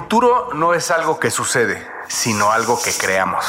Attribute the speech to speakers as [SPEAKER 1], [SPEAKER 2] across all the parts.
[SPEAKER 1] futuro no es algo que sucede, sino algo que creamos.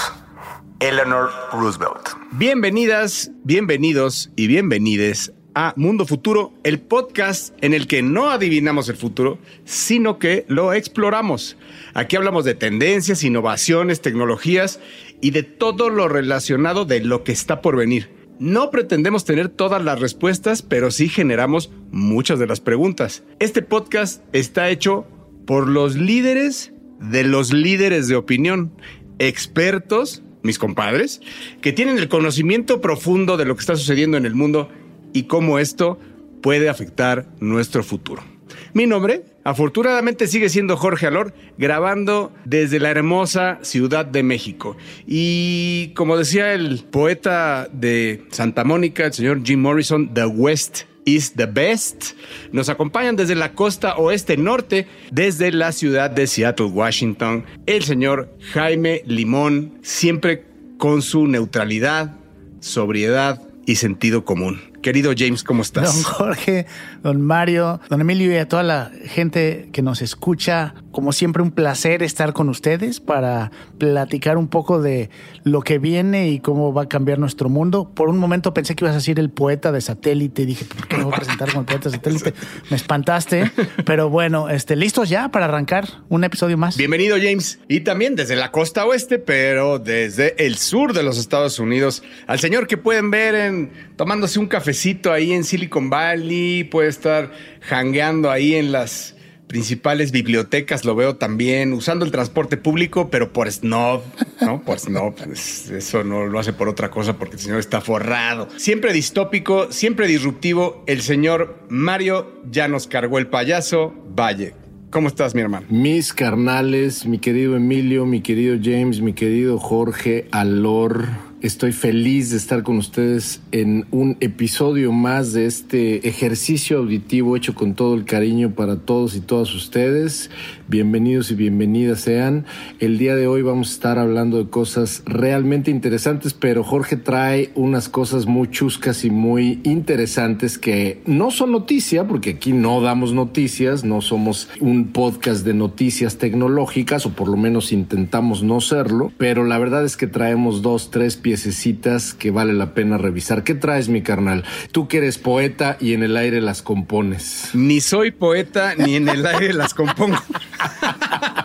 [SPEAKER 1] Eleanor Roosevelt.
[SPEAKER 2] Bienvenidas, bienvenidos y bienvenides a Mundo Futuro, el podcast en el que no adivinamos el futuro, sino que lo exploramos. Aquí hablamos de tendencias, innovaciones, tecnologías y de todo lo relacionado de lo que está por venir. No pretendemos tener todas las respuestas, pero sí generamos muchas de las preguntas. Este podcast está hecho por los líderes de los líderes de opinión, expertos, mis compadres, que tienen el conocimiento profundo de lo que está sucediendo en el mundo y cómo esto puede afectar nuestro futuro. Mi nombre, afortunadamente, sigue siendo Jorge Alor, grabando desde la hermosa Ciudad de México. Y como decía el poeta de Santa Mónica, el señor Jim Morrison, The West is the best. Nos acompañan desde la costa oeste norte, desde la ciudad de Seattle, Washington, el señor Jaime Limón, siempre con su neutralidad, sobriedad y sentido común. Querido James, ¿cómo estás?
[SPEAKER 3] Don Jorge, don Mario, don Emilio y a toda la gente que nos escucha, como siempre un placer estar con ustedes para platicar un poco de lo que viene y cómo va a cambiar nuestro mundo. Por un momento pensé que ibas a decir el poeta de satélite. Dije, ¿por qué me voy a presentar como el poeta de satélite? Me espantaste. Pero bueno, este, listos ya para arrancar un episodio más.
[SPEAKER 2] Bienvenido, James. Y también desde la costa oeste, pero desde el sur de los Estados Unidos, al señor que pueden ver en tomándose un cafecito ahí en Silicon Valley, puede estar hangueando ahí en las principales bibliotecas, lo veo también, usando el transporte público, pero por snob, ¿no? Por snob, pues, eso no lo hace por otra cosa porque el señor está forrado. Siempre distópico, siempre disruptivo, el señor Mario ya nos cargó el payaso, Valle. ¿Cómo estás, mi hermano?
[SPEAKER 4] Mis carnales, mi querido Emilio, mi querido James, mi querido Jorge Alor. Estoy feliz de estar con ustedes en un episodio más de este ejercicio auditivo hecho con todo el cariño para todos y todas ustedes. Bienvenidos y bienvenidas sean. El día de hoy vamos a estar hablando de cosas realmente interesantes, pero Jorge trae unas cosas muy chuscas y muy interesantes que no son noticia, porque aquí no damos noticias, no somos un podcast de noticias tecnológicas, o por lo menos intentamos no serlo, pero la verdad es que traemos dos, tres piezas piececitas que vale la pena revisar. ¿Qué traes, mi carnal? Tú que eres poeta y en el aire las compones.
[SPEAKER 2] Ni soy poeta ni en el aire las compongo.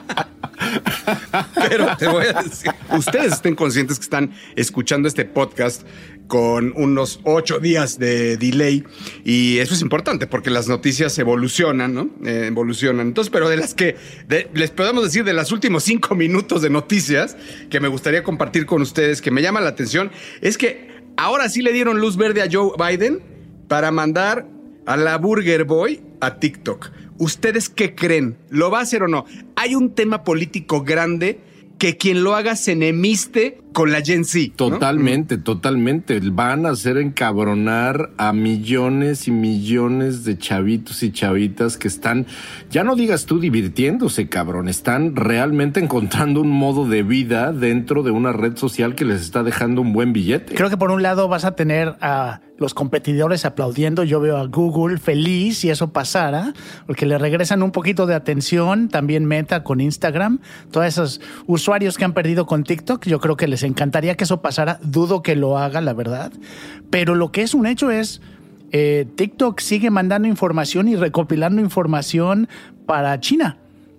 [SPEAKER 2] Pero te voy a decir, ustedes estén conscientes que están escuchando este podcast con unos ocho días de delay y eso es importante porque las noticias evolucionan, ¿no? Eh, evolucionan. Entonces, pero de las que les podemos decir de los últimos cinco minutos de noticias que me gustaría compartir con ustedes, que me llama la atención, es que ahora sí le dieron luz verde a Joe Biden para mandar a la Burger Boy a TikTok. ¿Ustedes qué creen? ¿Lo va a hacer o no? Hay un tema político grande que quien lo haga se enemiste con la Gen Z.
[SPEAKER 4] Totalmente, totalmente. Van a hacer encabronar a millones y millones de chavitos y chavitas que están, ya no digas tú divirtiéndose, cabrón, están realmente encontrando un modo de vida dentro de una red social que les está dejando un buen billete.
[SPEAKER 3] Creo que por un lado vas a tener a los competidores aplaudiendo. Yo veo a Google feliz si eso pasara, porque le regresan un poquito de atención. También Meta con Instagram. Todos esos usuarios que han perdido con TikTok, yo creo que les encantaría que eso pasara. Dudo que lo haga, la verdad. Pero lo que es un hecho es, eh, TikTok sigue mandando información y recopilando información para China.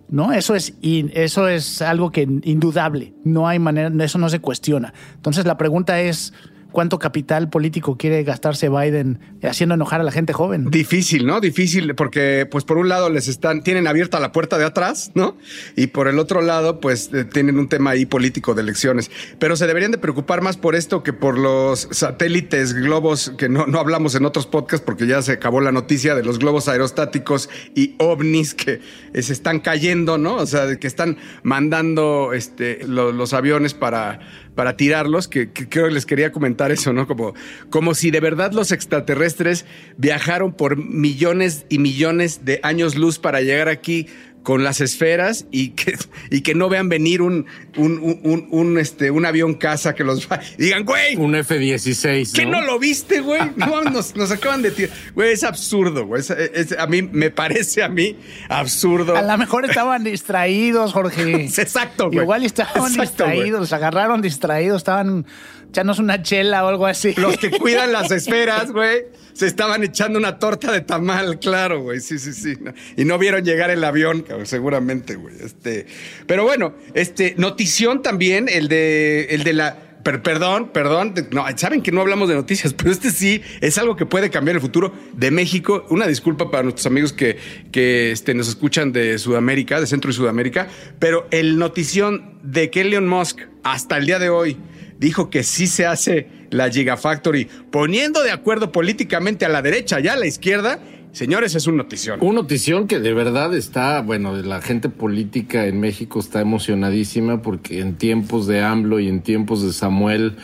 [SPEAKER 3] ¿no? Eso es, eso es algo que indudable, no hay manera, eso no se cuestiona. Entonces la pregunta es, cuánto capital político quiere gastarse Biden haciendo enojar a la gente joven.
[SPEAKER 2] Difícil, ¿no? Difícil, porque pues por un lado les están, tienen abierta la puerta de atrás, ¿no? Y por el otro lado, pues eh, tienen un tema ahí político de elecciones. Pero se deberían de preocupar más por esto que por los satélites, globos, que no, no hablamos en otros podcasts porque ya se acabó la noticia de los globos aerostáticos y ovnis que eh, se están cayendo, ¿no? O sea, que están mandando este, los aviones para para tirarlos, que, creo que les quería comentar eso, ¿no? Como, como si de verdad los extraterrestres viajaron por millones y millones de años luz para llegar aquí con las esferas y que, y que no vean venir un, un, un, un, este, un avión casa que los va. y Digan, güey,
[SPEAKER 4] Un F-16.
[SPEAKER 2] ¿qué no lo viste, güey? No, nos, nos acaban de tirar. Güey, es absurdo, güey. Es- es- a mí me parece a mí absurdo.
[SPEAKER 3] A lo mejor estaban distraídos, Jorge.
[SPEAKER 2] Exacto, güey.
[SPEAKER 3] Igual estaban
[SPEAKER 2] Exacto, güey.
[SPEAKER 3] distraídos, los agarraron distraídos, estaban echándose una chela o algo así.
[SPEAKER 2] Los que cuidan las esferas, güey, se estaban echando una torta de tamal, claro, güey. Sí, sí, sí. Y no vieron llegar el avión, cabrón, seguramente, güey. Este, pero bueno, este, notición también, el de, el de la. per- perdón, perdón. No, saben que no hablamos de noticias, pero este sí es algo que puede cambiar el futuro de México. Una disculpa para nuestros amigos que, que este, nos escuchan de Sudamérica, de Centro y Sudamérica, pero el notición de que Elon Musk hasta el día de hoy dijo que sí se hace la Gigafactory, poniendo de acuerdo políticamente a la derecha y a la izquierda, señores, es un notición.
[SPEAKER 4] Un notición que de verdad está, bueno, la gente política en México está emocionadísima porque en tiempos de AMLO y en tiempos de Samuel,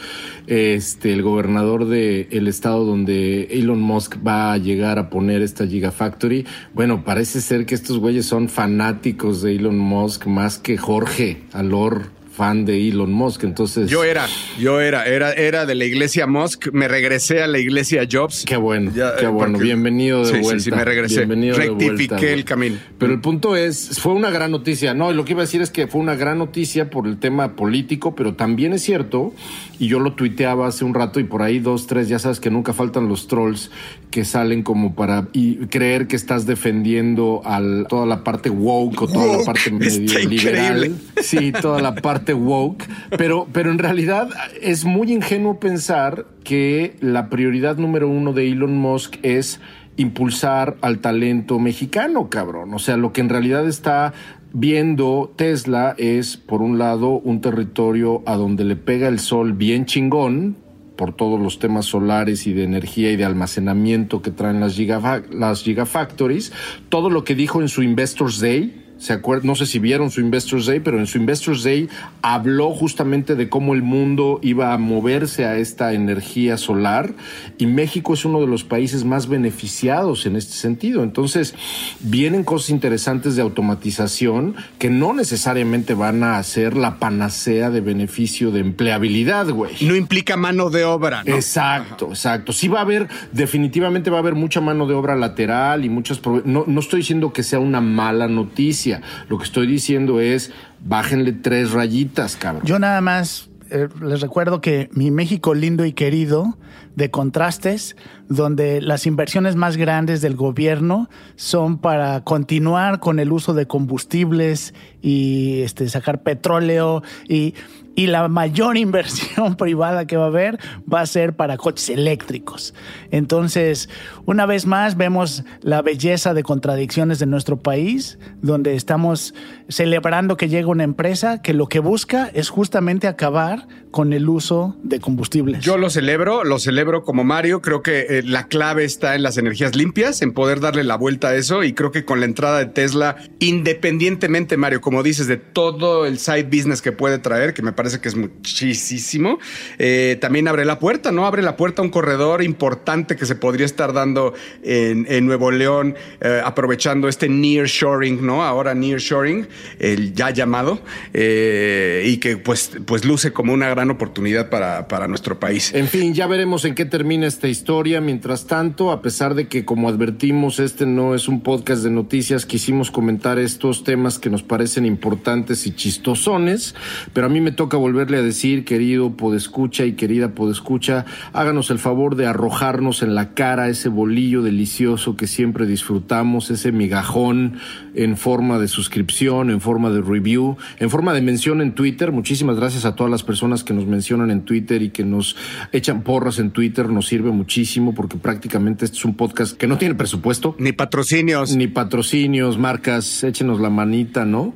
[SPEAKER 4] este, el gobernador del el estado donde Elon Musk va a llegar a poner esta Gigafactory, bueno, parece ser que estos güeyes son fanáticos de Elon Musk más que Jorge Alor, fan de Elon Musk. Entonces,
[SPEAKER 2] Yo era, yo era, era, era de la iglesia Musk, me regresé a la iglesia Jobs.
[SPEAKER 4] Qué bueno,
[SPEAKER 2] Ya,
[SPEAKER 4] qué bueno.
[SPEAKER 2] porque-
[SPEAKER 4] Bienvenido de
[SPEAKER 2] Sí,
[SPEAKER 4] vuelta.
[SPEAKER 2] sí, me regresé.
[SPEAKER 4] Bienvenido de
[SPEAKER 2] Rectifiqué
[SPEAKER 4] vuelta,
[SPEAKER 2] el camino.
[SPEAKER 4] Pero el punto es, fue una gran noticia. No, lo que iba a decir es que fue una gran noticia por el tema político, pero también es cierto, y yo lo tuiteaba hace un rato y por ahí dos, tres, ya sabes que nunca faltan los trolls que salen como para y creer que estás defendiendo al toda la parte woke o toda la parte medio liberal. Sí, toda la parte woke. Pero, pero en realidad es muy ingenuo pensar que la prioridad número uno de Elon Musk es impulsar al talento mexicano, cabrón. O sea, lo que en realidad está viendo Tesla es, por un lado, un territorio a donde le pega el sol bien chingón, por todos los temas solares y de energía y de almacenamiento que traen las, gigafa- las gigafactories, todo lo que dijo en su Investors Day, ¿Se acuerdan? No sé si vieron su Investors Day, pero en su Investors Day habló justamente de cómo el mundo iba a moverse a esta energía solar y México es uno de los países más beneficiados en este sentido. Entonces, vienen cosas interesantes de automatización que no necesariamente van a ser la panacea de beneficio de empleabilidad, güey.
[SPEAKER 2] No implica mano de obra, ¿no?
[SPEAKER 4] Exacto, exacto. Sí va a haber, definitivamente va a haber mucha mano de obra lateral y muchas... No, no estoy diciendo que sea una mala noticia. Lo que estoy diciendo es, bájenle tres rayitas, cabrón.
[SPEAKER 3] Yo nada más eh, les recuerdo que mi México lindo y querido de contrastes, donde las inversiones más grandes del gobierno son para continuar con el uso de combustibles y este, sacar petróleo y, y la mayor inversión privada que va a haber va a ser para coches eléctricos. Entonces, una vez más vemos la belleza de contradicciones de nuestro país, donde estamos celebrando que llega una empresa que lo que busca es justamente acabar con el uso de combustibles.
[SPEAKER 2] Yo lo celebro, lo celebro como Mario. Creo que eh, la clave está en las energías limpias, en poder darle la vuelta a eso. Y creo que con la entrada de Tesla, independientemente, Mario, como dices, de todo el side business que puede traer, que me parece que es muchísimo, eh, también abre la puerta, ¿no? Abre la puerta a un corredor importante que se podría estar dando en, Nuevo León, eh, aprovechando este nearshoring, ¿no? Ahora nearshoring, el ya llamado, y que pues, pues luce como una gran oportunidad para, para nuestro país.
[SPEAKER 4] En fin, ya veremos en qué termina esta historia. Mientras tanto, a pesar de que, como advertimos, este no es un podcast de noticias, quisimos comentar estos temas que nos parecen importantes y chistosones. Pero a mí me toca volverle a decir, querido podescucha y querida podescucha, háganos el favor de arrojarnos en la cara ese bolillo delicioso que siempre disfrutamos, ese migajón en forma de suscripción, en forma de review, en forma de mención en Twitter. Muchísimas gracias a todas las personas que nos mencionan en Twitter y que nos echan porras en Twitter. Nos sirve muchísimo porque prácticamente este es un podcast que no tiene presupuesto.
[SPEAKER 2] Ni patrocinios.
[SPEAKER 4] Ni patrocinios, marcas, échenos la manita, ¿no?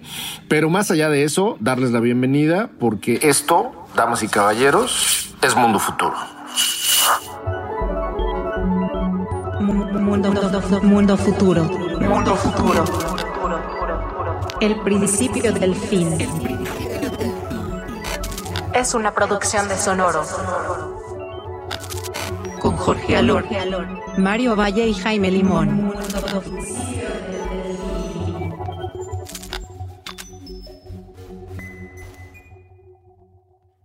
[SPEAKER 4] Pero más allá de eso, darles la bienvenida porque esto, damas y caballeros, es Mundo Futuro.
[SPEAKER 5] Mundo, mundo futuro. Mundo futuro. El principio del fin. Es una producción de Sonoro. Con Jorge Alor, Mario Valle y Jaime Limón.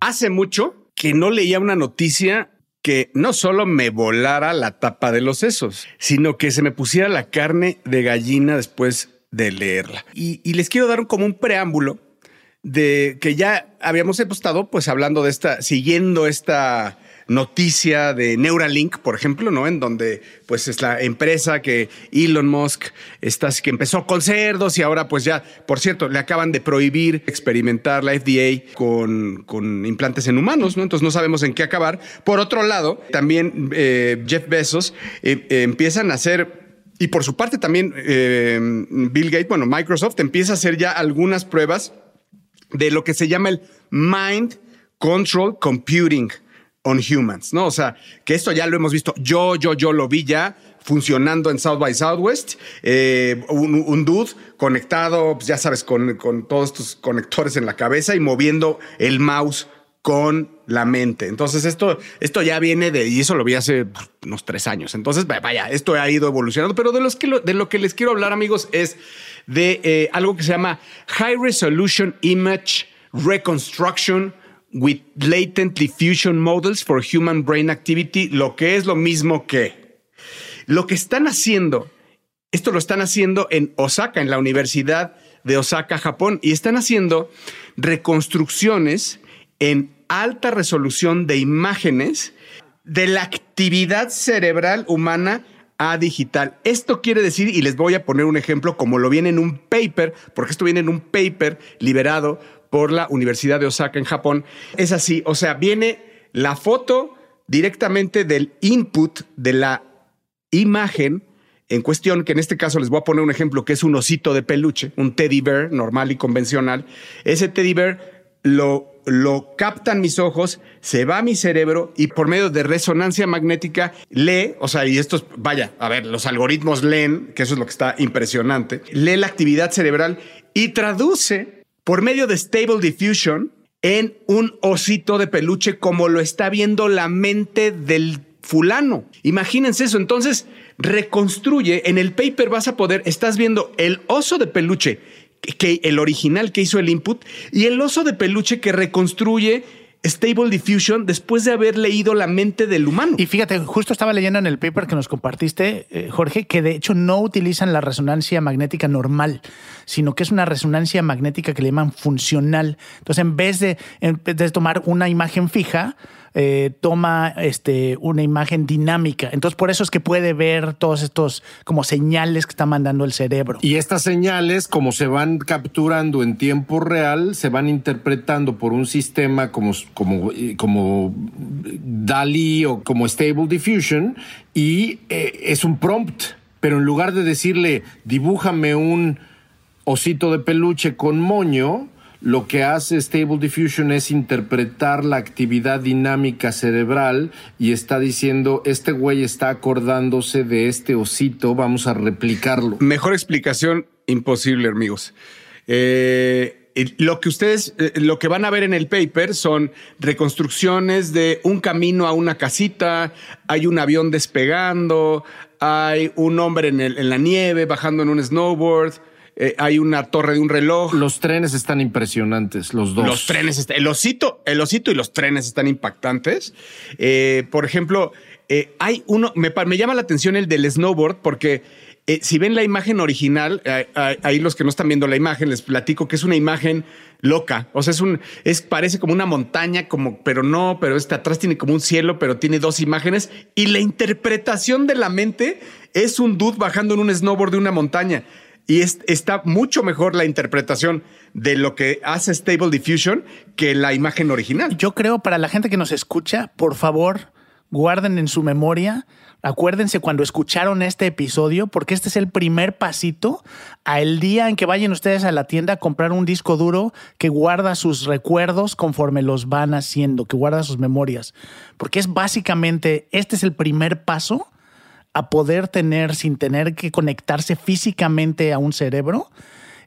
[SPEAKER 2] Hace mucho que no leía una noticia que no solo me volara la tapa de los sesos, sino que se me pusiera la carne de gallina después de leerla. Y, les quiero dar como un preámbulo de que ya habíamos estado pues hablando de esta, siguiendo esta noticia de Neuralink, por ejemplo, ¿no? En donde pues es la empresa que Elon Musk está, que empezó con cerdos y ahora pues ya, por cierto, le acaban de prohibir experimentar la FDA con, con implantes en humanos, ¿no? Entonces no sabemos en qué acabar. Por otro lado, también eh, Jeff Bezos eh, eh, empiezan a hacer y por su parte también Bill Gates, bueno, Microsoft empieza a hacer ya algunas pruebas de lo que se llama el Mind Control Computing on Humans, ¿no? O sea, que esto ya lo hemos visto. Yo, yo, yo lo vi ya funcionando en South by Southwest. Eh, un, dude conectado, pues ya sabes, con, con todos estos conectores en la cabeza y moviendo el mouse con la mente. Entonces, esto, esto ya viene de, y eso lo vi hace unos tres años. Entonces, vaya, esto ha ido evolucionando. Pero de, lo que les quiero hablar, amigos, es de eh, algo que se llama High Resolution Image Reconstruction with Latent Diffusion Models for Human Brain Activity, lo que es lo mismo que lo que están haciendo, esto lo están haciendo en Osaka, en la Universidad de Osaka, Japón, y están haciendo reconstrucciones en alta resolución de imágenes de la actividad cerebral humana a digital. Esto quiere decir, y les voy a poner un ejemplo como lo viene en un paper, porque esto viene en un paper liberado por la Universidad de Osaka en Japón. Es así, o sea, viene la foto directamente del input de la imagen en cuestión, que en este caso les voy a poner un ejemplo que es un osito de peluche, un teddy bear normal y convencional. Ese teddy bear lo lo captan mis ojos, se va a mi cerebro y por medio de resonancia magnética lee, o sea, y estos, vaya, a ver, los algoritmos leen, que eso es lo que está impresionante, lee la actividad cerebral y traduce por medio de Stable Diffusion en un osito de peluche como lo está viendo la mente del fulano. Imagínense eso, entonces reconstruye, en el paper vas a poder, estás viendo el oso de peluche que el original que hizo el input y el oso de peluche que reconstruye Stable Diffusion después de haber leído la mente del humano.
[SPEAKER 3] Y fíjate, justo estaba leyendo en el paper que nos compartiste, eh, Jorge, que de hecho no utilizan la resonancia magnética normal, sino que es una resonancia magnética que le llaman funcional. Entonces, en vez de, en vez de tomar una imagen fija, eh, toma este, una imagen dinámica. Entonces, por eso es que puede ver todos estos como señales que está mandando el cerebro.
[SPEAKER 4] Y estas señales, como se van capturando en tiempo real, se van interpretando por un sistema como, como, eh, como DALI o como Stable Diffusion y eh, es un prompt. Pero en lugar de decirle, dibújame un osito de peluche con moño, lo que hace Stable Diffusion es interpretar la actividad dinámica cerebral y está diciendo, este güey está acordándose de este osito, vamos a replicarlo.
[SPEAKER 2] Mejor explicación imposible, amigos. Eh, lo que ustedes, eh, lo que van a ver en el paper son reconstrucciones de un camino a una casita, hay un avión despegando, hay un hombre en, en la nieve bajando en un snowboard eh, hay una torre de un reloj.
[SPEAKER 4] Los trenes están impresionantes, los dos.
[SPEAKER 2] Los trenes, el osito, el osito y los trenes están impactantes. Eh, por ejemplo, eh, hay uno, me, llama la atención el del snowboard porque si ven la imagen original, ahí los que no están viendo la imagen, les platico que es una imagen loca. O sea, es un, es, parece como una montaña, como, pero no, pero este atrás tiene como un cielo, pero tiene dos imágenes. Y la interpretación de la mente es un dude bajando en un snowboard de una montaña y está mucho mejor la interpretación de lo que hace Stable Diffusion que la imagen original.
[SPEAKER 3] Yo creo para la gente que nos escucha, por favor, guarden en su memoria, acuérdense cuando escucharon este episodio, porque este es el primer pasito al día en que vayan ustedes a la tienda a comprar un disco duro que guarda sus recuerdos conforme los van haciendo, que guarda sus memorias, porque es básicamente, este es el primer paso a poder tener sin tener que conectarse físicamente a un cerebro,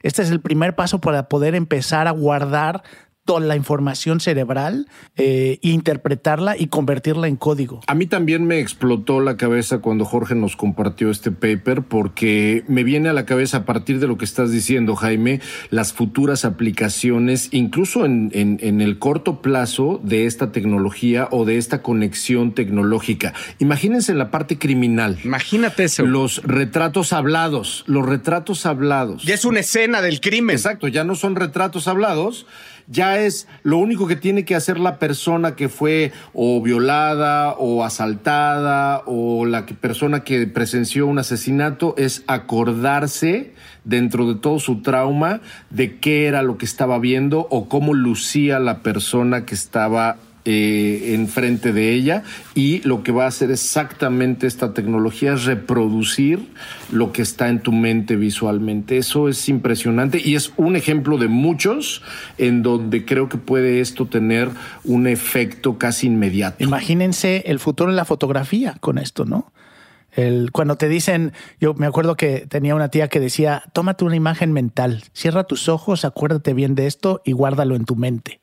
[SPEAKER 3] este es el primer paso para poder empezar a guardar toda la información cerebral, eh, interpretarla y convertirla en código.
[SPEAKER 4] A mí también me explotó la cabeza cuando Jorge nos compartió este paper porque me viene a la cabeza a partir de lo que estás diciendo, Jaime, las futuras aplicaciones, incluso en, en el corto plazo de esta tecnología o de esta conexión tecnológica. Imagínense la parte criminal.
[SPEAKER 2] Imagínate eso.
[SPEAKER 4] Los retratos hablados, los retratos hablados.
[SPEAKER 2] Ya es una escena del crimen.
[SPEAKER 4] Exacto, ya no son retratos hablados, ya es lo único que tiene que hacer la persona que fue o violada o asaltada o la que- persona que presenció un asesinato es acordarse dentro de todo su trauma de qué era lo que estaba viendo o cómo lucía la persona que estaba eh, enfrente de ella y lo que va a hacer exactamente esta tecnología es reproducir lo que está en tu mente visualmente. Eso es impresionante y es un ejemplo de muchos en donde creo que puede esto tener un efecto casi inmediato.
[SPEAKER 3] Imagínense el futuro en la fotografía con esto, ¿no? El, cuando te dicen, yo me acuerdo que tenía una tía que decía, tómate una imagen mental, cierra tus ojos, acuérdate bien de esto y guárdalo en tu mente.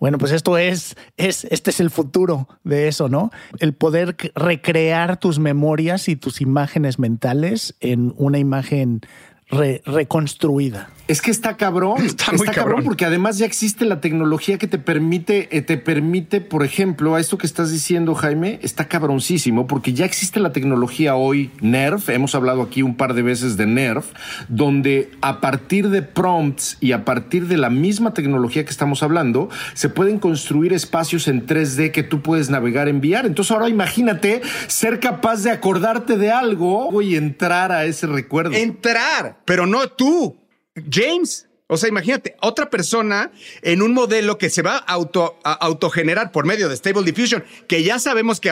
[SPEAKER 3] Bueno, pues esto es, es, este es el futuro de eso, ¿no? El poder recrear tus memorias y tus imágenes mentales en una imagen re- reconstruida.
[SPEAKER 4] Es que está cabrón.
[SPEAKER 2] Está muy
[SPEAKER 4] cabrón.
[SPEAKER 2] cabrón.
[SPEAKER 4] porque además ya existe la tecnología que te permite, eh, te permite, por ejemplo, a esto que estás diciendo, Jaime, está cabroncísimo, porque ya existe la tecnología hoy, NERF, hemos hablado aquí un par de veces de NERF, donde a partir de prompts y a partir de la misma tecnología que estamos hablando, se pueden construir espacios en 3D que tú puedes navegar, enviar. Entonces ahora imagínate ser capaz de acordarte de algo y entrar a ese recuerdo.
[SPEAKER 2] Entrar, pero no tú, James. O sea, imagínate, otra persona en un modelo que se va a, auto, a autogenerar por medio de Stable Diffusion, que ya sabemos que,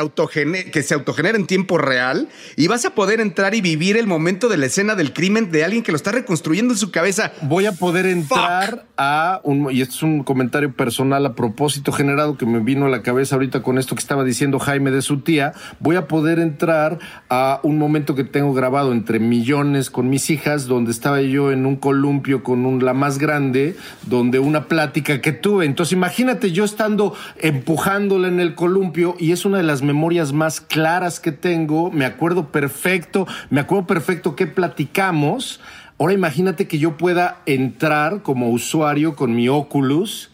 [SPEAKER 2] que se autogenera en tiempo real, y vas a poder entrar y vivir el momento de la escena del crimen de alguien que lo está reconstruyendo en su cabeza.
[SPEAKER 4] voy a poder entrar a un, y esto es un comentario personal a propósito generado que me vino a la cabeza ahorita con esto que estaba diciendo Jaime de su tía, voy a poder entrar a un momento que tengo grabado entre millones con mis hijas, donde estaba yo en un columpio con un, la más grande, donde una plática que tuve. Entonces imagínate yo estando empujándola en el columpio y es una de las memorias más claras que tengo, me acuerdo perfecto, me acuerdo perfecto qué platicamos. Ahora imagínate que yo pueda entrar como usuario con mi Oculus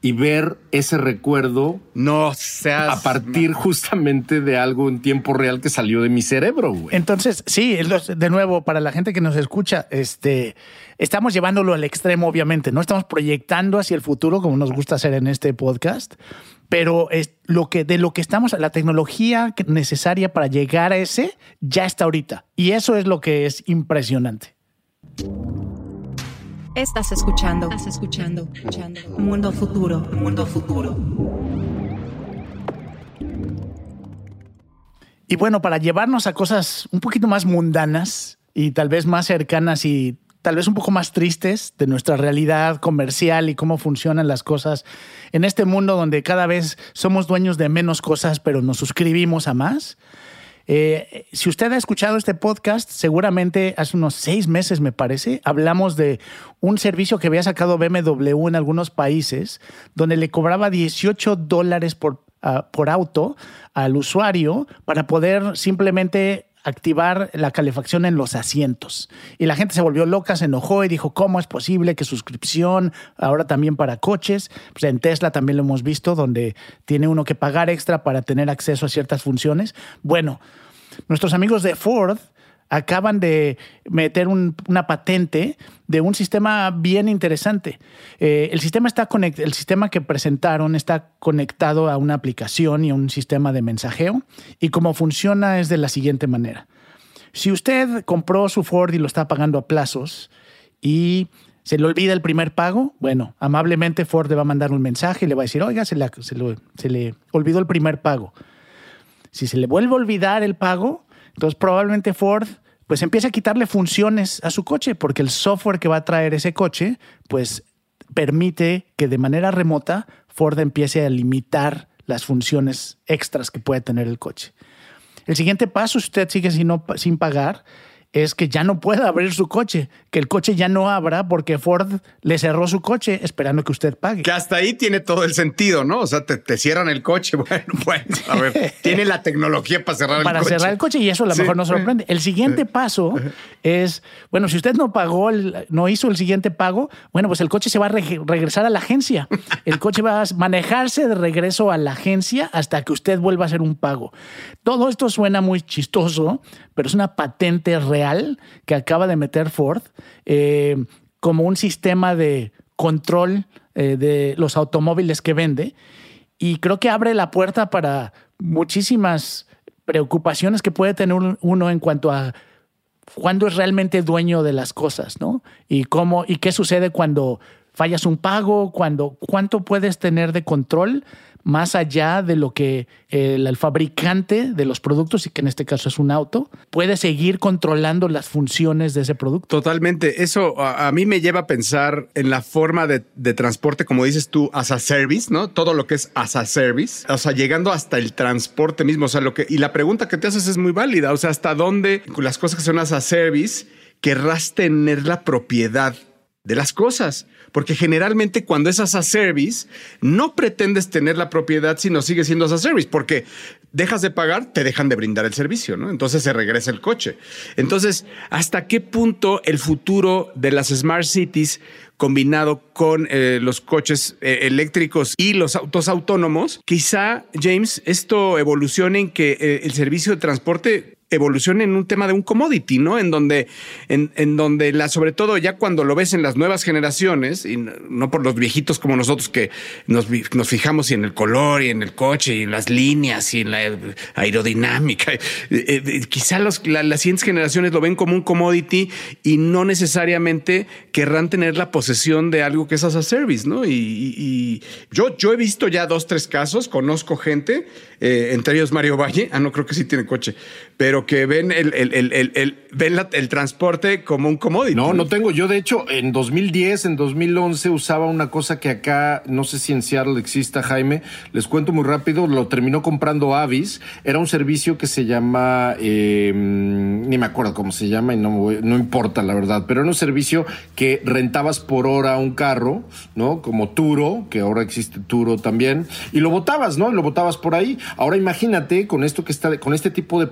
[SPEAKER 4] y ver ese recuerdo
[SPEAKER 2] No seas.
[SPEAKER 4] a partir justamente de algo en tiempo real que salió de mi cerebro, güey.
[SPEAKER 3] Entonces, sí, de nuevo, para la gente que nos escucha, este, estamos llevándolo al extremo, obviamente, no estamos proyectando hacia el futuro como nos gusta hacer en este podcast, pero es lo que, de lo que estamos, la tecnología necesaria para llegar a ese ya está ahorita. Y eso es lo que es impresionante.
[SPEAKER 5] Estás escuchando. Estás escuchando. escuchando. Mundo futuro. Mundo futuro.
[SPEAKER 3] Y bueno, para llevarnos a cosas un poquito más mundanas y tal vez más cercanas y tal vez un poco más tristes de nuestra realidad comercial y cómo funcionan las cosas en este mundo donde cada vez somos dueños de menos cosas, pero nos suscribimos a más. Eh, si usted ha escuchado este podcast, seguramente hace unos seis meses, me parece, hablamos de un servicio que había sacado BMW en algunos países, donde le cobraba 18 dólares por, ah, por auto al usuario para poder simplemente activar la calefacción en los asientos. Y la gente se volvió loca, se enojó y dijo, ¿cómo es posible que suscripción ahora también para coches? Pues en Tesla también lo hemos visto, donde tiene uno que pagar extra para tener acceso a ciertas funciones. Bueno, nuestros amigos de Ford acaban de meter un- una patente de un sistema bien interesante. Eh, el, sistema está el sistema que presentaron está conectado a una aplicación y a un sistema de mensajeo y cómo funciona es de la siguiente manera. Si usted compró su Ford y lo está pagando a plazos y se le olvida el primer pago, bueno, amablemente Ford le va a mandar un mensaje y le va a decir, oiga, se le, se lo- se le olvidó el primer pago. Si se le vuelve a olvidar el pago, entonces probablemente Ford pues empieza a quitarle funciones a su coche porque el software que va a traer ese coche pues permite que de manera remota Ford empiece a limitar las funciones extras que puede tener el coche. El siguiente paso, si usted sigue sin, sin pagar, es que ya no pueda abrir su coche, que el coche ya no abra porque Ford le cerró su coche esperando que usted pague.
[SPEAKER 2] Que hasta ahí tiene todo el sentido, ¿no? O sea, te, te cierran el coche. Bueno, bueno, a ver, tiene la tecnología para cerrar
[SPEAKER 3] para
[SPEAKER 2] el coche.
[SPEAKER 3] cerrar el coche y eso a lo
[SPEAKER 2] Sí.
[SPEAKER 3] mejor no sorprende. El siguiente paso es, bueno, si usted no pagó, el- no hizo el siguiente pago, bueno, pues el coche se va a reg- regresar a la agencia. El coche va a manejarse de regreso a la agencia hasta que usted vuelva a hacer un pago. Todo esto suena muy chistoso, pero es una patente real que acaba de meter Ford eh, como un sistema de control eh, de los automóviles que vende y creo que abre la puerta para muchísimas preocupaciones que puede tener un- uno en cuanto a cuándo es realmente dueño de las cosas, ¿no? Y cómo y qué sucede cuando fallas un pago, cuando cuánto puedes tener de control más allá de lo que el, fabricante de los productos, y que en este caso es un auto, puede seguir controlando las funciones de ese producto.
[SPEAKER 2] Totalmente. Eso a, mí me lleva a pensar en la forma de, transporte, como dices tú, as a service, ¿no? Todo lo que es as a service. O sea, llegando hasta el transporte mismo. O sea, lo que. Y la pregunta que te haces es muy válida. O sea, hasta dónde las cosas que son as a service querrás tener la propiedad de las cosas. Porque generalmente cuando es as a service, no pretendes tener la propiedad, sino sigue siendo as a service, porque dejas de pagar, te dejan de brindar el servicio, ¿no? Entonces se regresa el coche. Entonces, ¿hasta qué punto el futuro de las smart cities combinado con eh, los coches eh, eléctricos y los autos autónomos, quizá, James, esto evolucione en que eh, el servicio de transporte evolucione en un tema de un commodity, ¿no? En donde, en, en donde la, sobre todo ya cuando lo ves en las nuevas generaciones, y no, por los viejitos como nosotros que nos, nos fijamos y en el color y en el coche y en las líneas y en la aerodinámica, eh, eh, quizá los- la- las siguientes generaciones lo ven como un commodity y no necesariamente querrán tener la posesión de algo que es as a service, ¿no? Y, yo, yo he visto ya dos, tres casos, conozco gente, eh, entre ellos Mario Valle, ah, no creo que sí tiene coche, pero que ven el, el, el, el- ven la- el transporte como un commodity.
[SPEAKER 4] No, no tengo. Yo, de hecho, en 2010, en 2011, usaba una cosa que acá, no sé si en Seattle exista, Jaime. Les cuento muy rápido. Lo terminó comprando Avis. Era un servicio que se llama, eh, ni me acuerdo cómo se llama y no, me voy- no importa, la verdad. Pero era un servicio que rentabas por hora un carro, ¿no? Como Turo, que ahora existe Turo también. Y lo botabas, ¿no? Y lo botabas por ahí. Ahora imagínate con esto que está, con este tipo de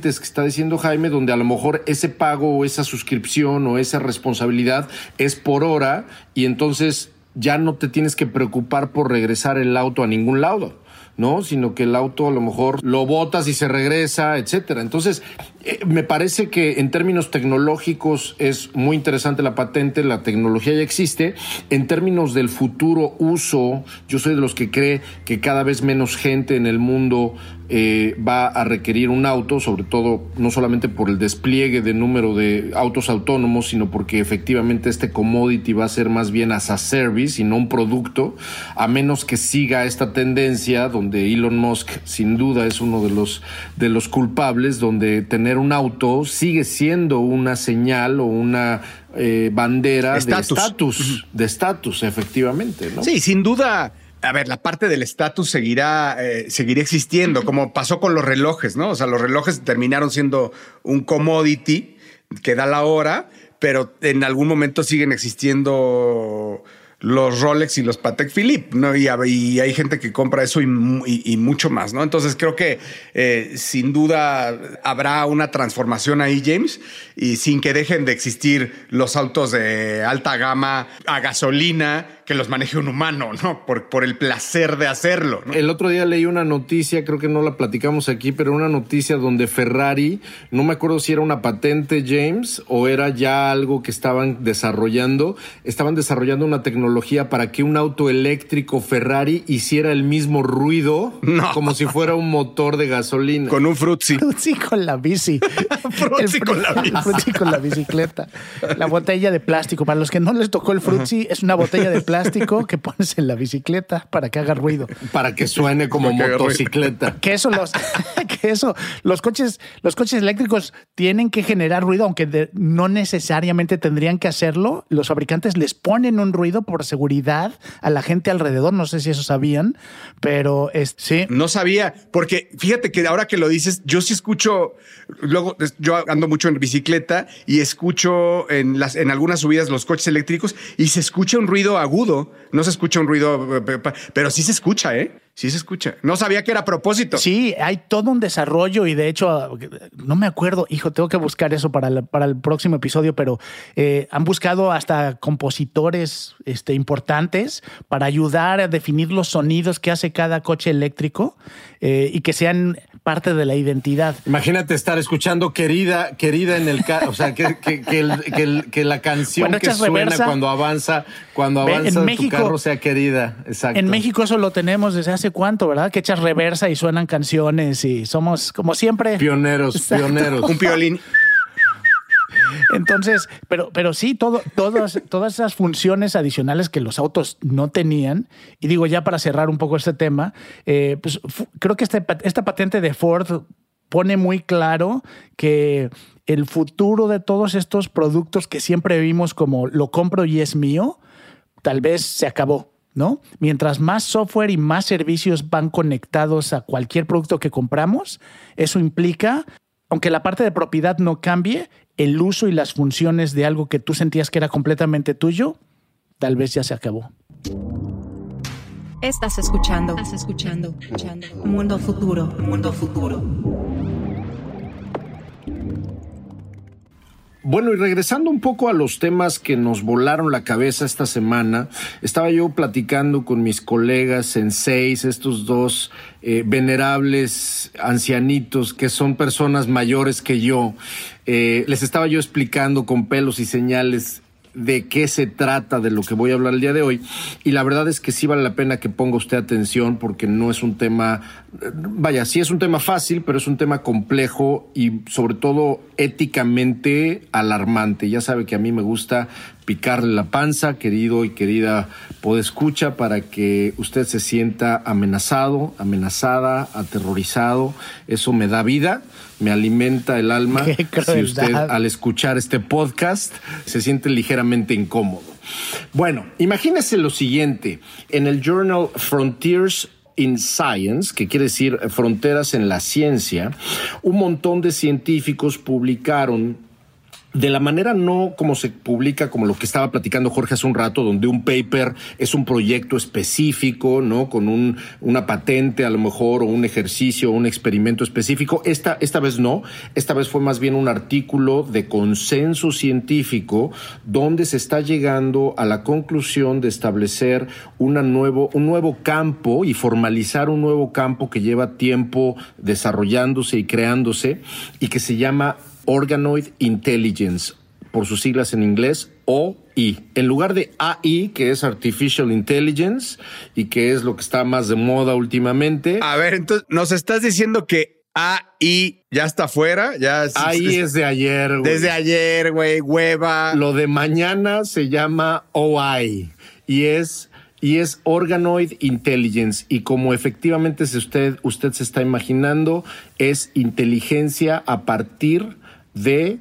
[SPEAKER 4] que está diciendo Jaime, donde a lo mejor ese pago o esa suscripción o esa responsabilidad es por hora y entonces ya no te tienes que preocupar por regresar el auto a ningún lado. ¿no? Sino que el auto a lo mejor lo botas y se regresa, etcétera. Entonces, eh, me parece que en términos tecnológicos es muy interesante la patente, la tecnología ya existe. En términos del futuro uso, yo soy de los que cree que cada vez menos gente en el mundo eh, va a requerir un auto, sobre todo no solamente por el despliegue de número de autos autónomos, sino porque efectivamente este commodity va a ser más bien as a service y no un producto, a menos que siga esta tendencia donde Elon Musk sin duda es uno de los de los culpables, donde tener un auto sigue siendo una señal o una eh, bandera de estatus, de estatus, efectivamente, ¿no?
[SPEAKER 2] Sí, sin duda. A ver, la parte del estatus seguirá, eh, seguirá existiendo, como pasó con los relojes, ¿no? O sea, los relojes terminaron siendo un commodity que da la hora, pero en algún momento siguen existiendo los Rolex y los Patek Philippe, ¿no? Y, y hay gente que compra eso y, mu- y- y mucho más, ¿no? Entonces creo que eh, sin duda habrá una transformación ahí, James, y sin que dejen de existir los autos de alta gama a gasolina que los maneje un humano, ¿no? Por, por el placer de hacerlo, ¿no?
[SPEAKER 4] El otro día leí una noticia, creo que no la platicamos aquí, pero una noticia donde Ferrari, no me acuerdo si era una patente, James, o era ya algo que estaban desarrollando, estaban desarrollando una tecnología para que un auto eléctrico Ferrari hiciera el mismo ruido
[SPEAKER 2] No.
[SPEAKER 4] como si fuera un motor de gasolina.
[SPEAKER 2] Con un frutzi.
[SPEAKER 3] Frutzi con la bici.
[SPEAKER 2] Frutzi con la bici.
[SPEAKER 3] Frutzi con la bicicleta. La botella de plástico. Para los que no les tocó el Frutzi, es una botella de plástico que pones en la bicicleta para que haga ruido.
[SPEAKER 4] para que suene como
[SPEAKER 2] Para
[SPEAKER 4] motocicleta.
[SPEAKER 3] Que eso los, eso. Los coches, los coches eléctricos tienen que generar ruido, aunque no necesariamente tendrían que hacerlo. Los fabricantes les ponen un ruido por seguridad a la gente alrededor. No sé si eso sabían, pero es, sí.
[SPEAKER 2] No sabía, porque fíjate que ahora que lo dices, yo sí escucho, luego yo ando mucho en bicicleta y escucho en las en algunas subidas los coches eléctricos y se escucha un ruido agudo, no se escucha un ruido, eh, pero sí se escucha, ¿eh? Sí se escucha. No sabía que era a propósito.
[SPEAKER 3] Sí, hay todo un desarrollo y de hecho, no me acuerdo, hijo, tengo que buscar eso para, la- para el próximo episodio, pero eh, han buscado hasta compositores este, importantes para ayudar a definir los sonidos que hace cada coche eléctrico eh, y que sean parte de la identidad.
[SPEAKER 4] Imagínate estar escuchando querida, querida en el carro, o sea, que, que, que el- que el- que la canción
[SPEAKER 3] Cuando
[SPEAKER 4] que suena
[SPEAKER 3] reversa.
[SPEAKER 4] cuando avanza, cuando
[SPEAKER 3] Ve, en
[SPEAKER 4] avanza tu
[SPEAKER 3] México-
[SPEAKER 4] carro sea querida. Exacto.
[SPEAKER 3] En México eso lo tenemos desde hace cuánto, ¿verdad? Que echas reversa y suenan canciones y somos, como siempre,
[SPEAKER 4] Pioneros,
[SPEAKER 3] Exacto.
[SPEAKER 4] pioneros.
[SPEAKER 2] Un piolín.
[SPEAKER 3] Entonces, pero, pero sí, todo, todas, todas esas funciones adicionales que los autos no tenían, y digo ya para cerrar un poco este tema, eh, pues creo que este, esta patente de Ford pone muy claro que el futuro de todos estos productos que siempre vimos como lo compro y es mío, tal vez se acabó. ¿No? Mientras más software y más servicios van conectados a cualquier producto que compramos, eso implica aunque la parte de propiedad no cambie, el uso y las funciones de algo que tú sentías que era completamente tuyo, tal vez ya se acabó.
[SPEAKER 5] Estás escuchando. Estás escuchando. escuchando. Mundo futuro. Mundo futuro.
[SPEAKER 4] Bueno, y regresando un poco a los temas que nos volaron la cabeza esta semana, estaba yo platicando con mis colegas en seis, estos dos eh, venerables ancianitos que son personas mayores que yo. Eh, les estaba yo explicando con pelos y señales de qué se trata de lo que voy a hablar el día de hoy. Y la verdad es que sí vale la pena que ponga usted atención porque no es un tema, vaya, sí es un tema fácil, pero es un tema complejo y sobre todo éticamente alarmante. Ya sabe que a mí me gusta picarle la panza, querido y querida podescucha, para que usted se sienta amenazado, amenazada, aterrorizado. Eso me da vida, me alimenta el alma. Si usted al escuchar este podcast se siente ligeramente incómodo. Bueno, imagínese lo siguiente. En el journal Frontiers in Science, que quiere decir fronteras en la ciencia, un montón de científicos publicaron de la manera no como se publica, como lo que estaba platicando Jorge hace un rato, donde un paper es un proyecto específico, ¿no? Con un, una patente a lo mejor, o un ejercicio, o un experimento específico. Esta, esta vez no. Esta vez fue más bien un artículo de consenso científico donde se está llegando a la conclusión de establecer una nuevo, un nuevo campo y formalizar un nuevo campo que lleva tiempo desarrollándose y creándose y que se llama Organoid Intelligence, por sus siglas en inglés, OI. En lugar de AI, que es Artificial Intelligence y que es lo que está más de moda últimamente,
[SPEAKER 2] A ver, entonces, ¿nos estás diciendo que AI ya está fuera? Ya
[SPEAKER 4] AI es de ayer. güey.
[SPEAKER 2] Desde ayer, güey, hueva.
[SPEAKER 4] Lo de mañana se llama OI y es y es Organoid Intelligence y como efectivamente si usted usted se está imaginando es inteligencia a partir de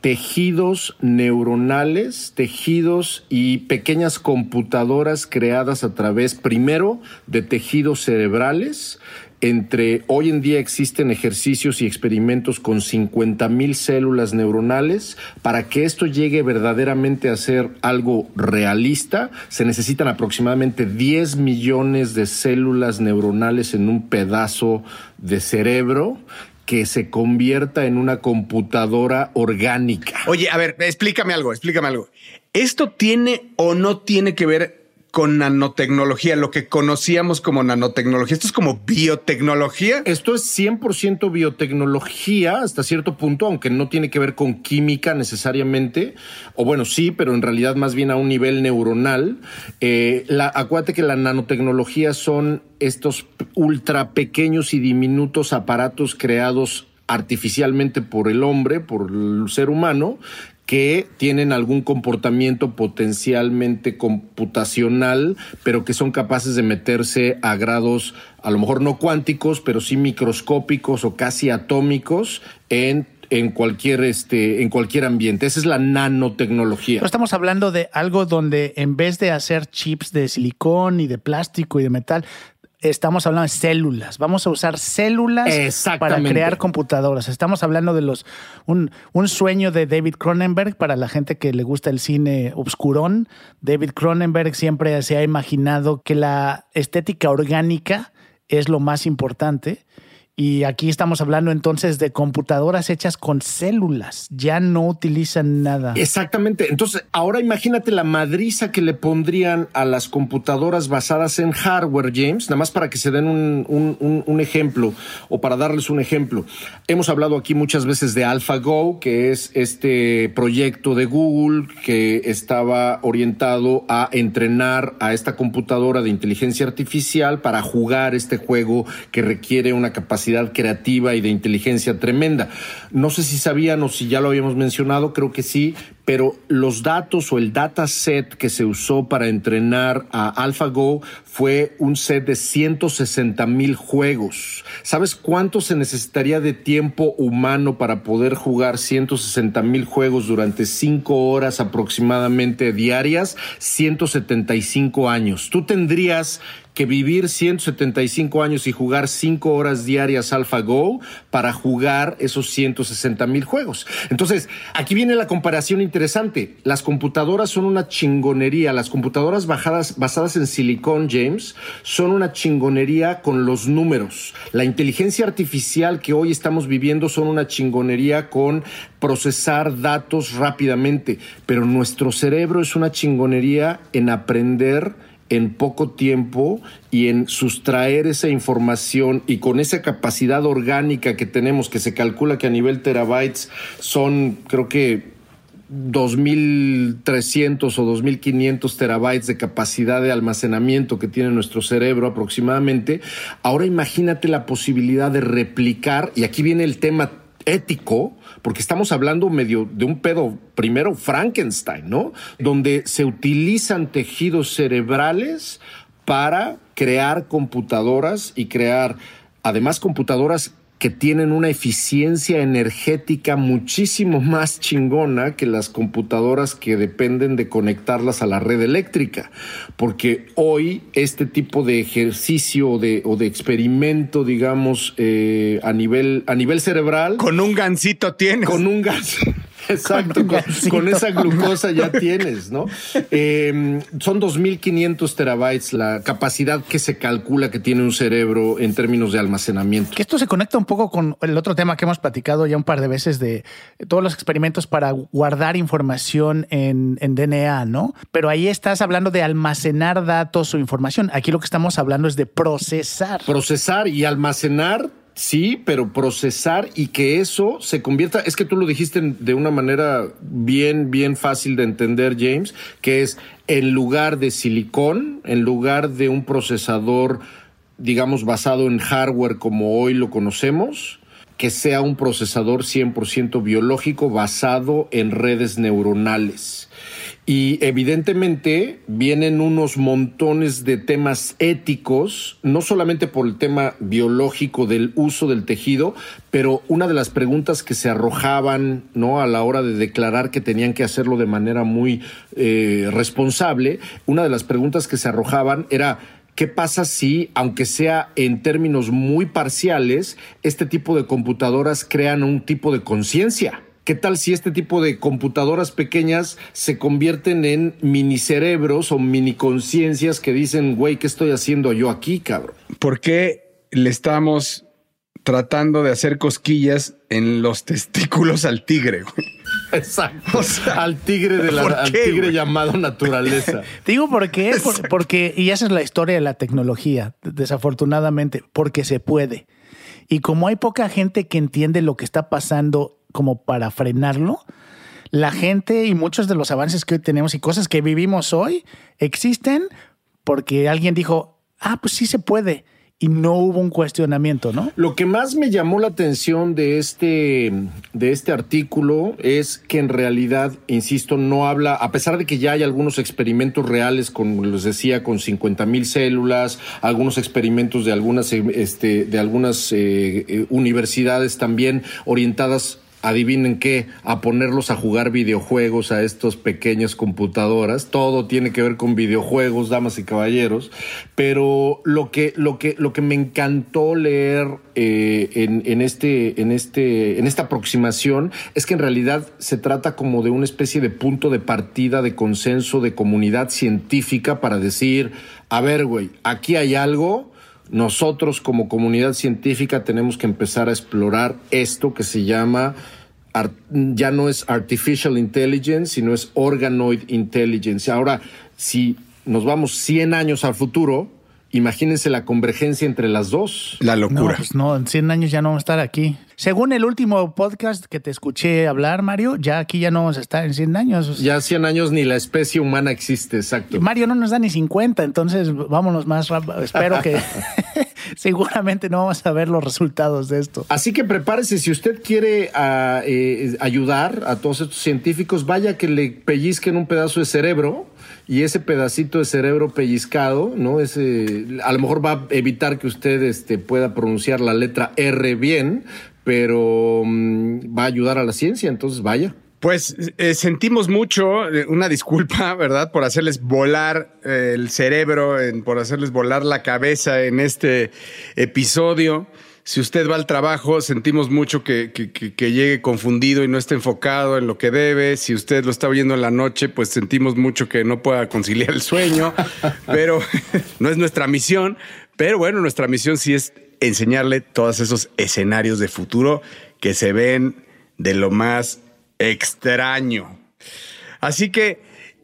[SPEAKER 4] tejidos neuronales, tejidos y pequeñas computadoras creadas a través primero de tejidos cerebrales. Entre hoy en día existen ejercicios y experimentos con 50 mil células neuronales. Para que esto llegue verdaderamente a ser algo realista, se necesitan aproximadamente 10 millones de células neuronales en un pedazo de cerebro que se convierta en una computadora orgánica.
[SPEAKER 2] Oye, a ver, explícame algo, explícame algo. ¿Esto tiene o no tiene que ver con nanotecnología, lo que conocíamos como nanotecnología? ¿Esto es como biotecnología?
[SPEAKER 4] Esto es 100% biotecnología hasta cierto punto, aunque no tiene que ver con química necesariamente, o bueno, sí, pero en realidad más bien a un nivel neuronal. Eh, acuérdate que la nanotecnología son estos ultra pequeños y diminutos aparatos creados artificialmente por el hombre, por el ser humano, que tienen algún comportamiento potencialmente computacional, pero que son capaces de meterse a grados a lo mejor no cuánticos, pero sí microscópicos o casi atómicos en en cualquier este en cualquier ambiente. Esa es la nanotecnología.
[SPEAKER 3] Pero estamos hablando de algo donde en vez de hacer chips de silicón y de plástico y de metal, estamos hablando de células. Vamos a usar células para crear computadoras. Estamos hablando de los un, un sueño de David Cronenberg para la gente que le gusta el cine obscurón. David Cronenberg siempre se ha imaginado que la estética orgánica es lo más importante. Y aquí estamos hablando entonces de computadoras hechas con células. Ya no utilizan nada.
[SPEAKER 4] Exactamente. Entonces, ahora imagínate la madriza que le pondrían a las computadoras basadas en hardware, James, nada más para que se den un, un- un- un ejemplo o para darles un ejemplo. Hemos hablado aquí muchas veces de AlphaGo, que es este proyecto de Google que estaba orientado a entrenar a esta computadora de inteligencia artificial para jugar este juego que requiere una capacidad creativa y de inteligencia tremenda. No sé si sabían o si ya lo habíamos mencionado, creo que sí, pero los datos o el dataset que se usó para entrenar a AlphaGo fue un set de 160 mil juegos. ¿Sabes cuánto se necesitaría de tiempo humano para poder jugar 160 mil juegos durante cinco horas aproximadamente diarias? 175 años. Tú tendrías que vivir 175 años y jugar 5 horas diarias AlphaGo para jugar esos 160 mil juegos. Entonces, aquí viene la comparación interesante. Las computadoras son una chingonería. Las computadoras bajadas, basadas en silicón, James, son una chingonería con los números. La inteligencia artificial que hoy estamos viviendo son una chingonería con procesar datos rápidamente. Pero nuestro cerebro es una chingonería en aprender en poco tiempo y en sustraer esa información y con esa capacidad orgánica que tenemos, que se calcula que a nivel terabytes son, creo que 2.300 o 2.500 terabytes de capacidad de almacenamiento que tiene nuestro cerebro aproximadamente. Ahora imagínate la posibilidad de replicar, y aquí viene el tema ético, porque estamos hablando medio de un pedo, primero Frankenstein, ¿no? Donde se utilizan tejidos cerebrales para crear computadoras y crear, además, computadoras que tienen una eficiencia energética muchísimo más chingona que las computadoras que dependen de conectarlas a la red eléctrica. Porque hoy este tipo de ejercicio o de, o de experimento, digamos, eh, a, nivel, a nivel cerebral,
[SPEAKER 2] Con un gancito tienes.
[SPEAKER 4] con un gas. Exacto, con, esa glucosa ya tienes, ¿no? Eh, son 2.500 terabytes la capacidad que se calcula que tiene un cerebro en términos de almacenamiento.
[SPEAKER 3] Que esto se conecta un poco con el otro tema que hemos platicado ya un par de veces de todos los experimentos para guardar información en, en DNA, ¿no? Pero ahí estás hablando de almacenar datos o información. Aquí lo que estamos hablando es de procesar.
[SPEAKER 4] Procesar y almacenar, sí, pero procesar y que eso se convierta, es que tú lo dijiste de una manera bien, bien fácil de entender, James, que es en lugar de silicón, en lugar de un procesador, digamos, basado en hardware como hoy lo conocemos, que sea un procesador 100% biológico basado en redes neuronales. Y evidentemente vienen unos montones de temas éticos, no solamente por el tema biológico del uso del tejido, pero una de las preguntas que se arrojaban ¿no? a la hora de declarar que tenían que hacerlo de manera muy eh, responsable, una de las preguntas que se arrojaban era ¿Qué pasa si, aunque sea en términos muy parciales, este tipo de computadoras crean un tipo de conciencia? ¿Qué tal si este tipo de computadoras pequeñas se convierten en mini cerebros o mini conciencias que dicen, güey, ¿qué estoy haciendo yo aquí, cabrón?
[SPEAKER 2] ¿Por qué le estamos tratando de hacer cosquillas en los testículos al tigre? güey?
[SPEAKER 4] Exacto. al tigre de la,
[SPEAKER 2] ¿por
[SPEAKER 4] al
[SPEAKER 2] qué,
[SPEAKER 4] tigre llamado naturaleza.
[SPEAKER 3] Te digo por qué, Por- porque, y esa es la historia de la tecnología, desafortunadamente, porque se puede. Y como hay poca gente que entiende lo que está pasando como para frenarlo, la gente y muchos de los avances que hoy tenemos y cosas que vivimos hoy existen porque alguien dijo, ah, pues sí se puede. y no hubo un cuestionamiento, ¿no?
[SPEAKER 4] Lo que más me llamó la atención de este, de este artículo es que en realidad, insisto, no habla, a pesar de que ya hay algunos experimentos reales, con, les decía, con 50 mil células, algunos experimentos de algunas, este, de algunas eh, eh, universidades también orientadas adivinen qué, a ponerlos a jugar videojuegos a estos pequeñas computadoras. Todo tiene que ver con videojuegos, damas y caballeros. Pero lo que, lo que, lo que me encantó leer eh, en, en, este, en, este, en esta aproximación es que en realidad se trata como de una especie de punto de partida, de consenso, de comunidad científica para decir, a ver, güey, aquí hay algo nosotros como comunidad científica tenemos que empezar a explorar esto que se llama, ya no es artificial intelligence, sino es organoid intelligence. Ahora, si nos vamos 100 años al futuro, Imagínense la convergencia entre las dos.
[SPEAKER 2] La locura.
[SPEAKER 3] No, pues no, en 100 años ya no vamos a estar aquí. Según el último podcast que te escuché hablar, Mario, ya aquí ya no vamos a estar en 100 años.
[SPEAKER 4] Ya 100 años ni la especie humana existe, exacto.
[SPEAKER 3] Mario no nos da ni 50, entonces vámonos más rápido. Espero que seguramente no vamos a ver los resultados de esto.
[SPEAKER 4] Así que prepárese, si usted quiere eh, ayudar a todos estos científicos, vaya que le pellizquen un pedazo de cerebro y ese pedacito de cerebro pellizcado, ¿no? Ese, a lo mejor va a evitar que usted este, pueda pronunciar la letra R bien, pero mm, va a ayudar a la ciencia, entonces vaya.
[SPEAKER 2] Pues eh, sentimos mucho, eh, una disculpa, ¿verdad? Por hacerles volar eh, el cerebro, por hacerles volar la cabeza en este episodio. Si usted va al trabajo, sentimos mucho que, llegue confundido y no esté enfocado en lo que debe. Si usted lo está oyendo en la noche, pues sentimos mucho que no pueda conciliar el sueño. pero no es nuestra misión. Pero bueno, nuestra misión sí es enseñarle todos esos escenarios de futuro que se ven de lo más extraño. Así que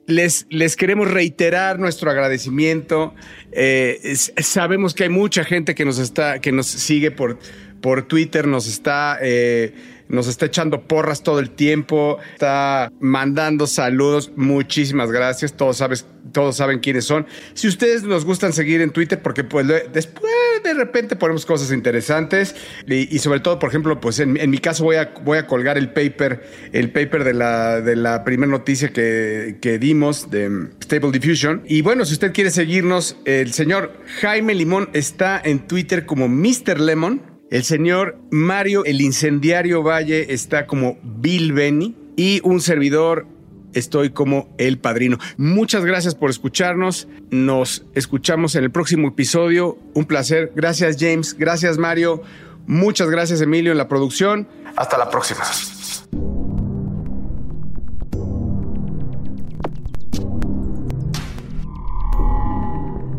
[SPEAKER 2] les, les queremos reiterar nuestro agradecimiento. Eh, sabemos que hay mucha gente que nos está, que nos sigue por, por Twitter, nos está eh, nos está echando porras todo el tiempo, está mandando saludos. Muchísimas gracias. Todos, sabes, todos saben quiénes son. Si ustedes nos gustan seguir en Twitter, porque pues después de repente ponemos cosas interesantes y, sobre todo, por ejemplo, pues en, mi caso voy a, voy a colgar el paper, el paper de la, de la primera noticia que, que dimos de Stable Diffusion. Y bueno, si usted quiere seguirnos, el señor Jaime Limón está en Twitter como Mr. Lemon. El señor Mario el Incendiario Valle está como Bill Benny y un servidor estoy como el padrino. Muchas gracias por escucharnos. Nos escuchamos en el próximo episodio. Un placer. Gracias James. Gracias Mario. Muchas gracias Emilio en la producción.
[SPEAKER 1] Hasta la próxima.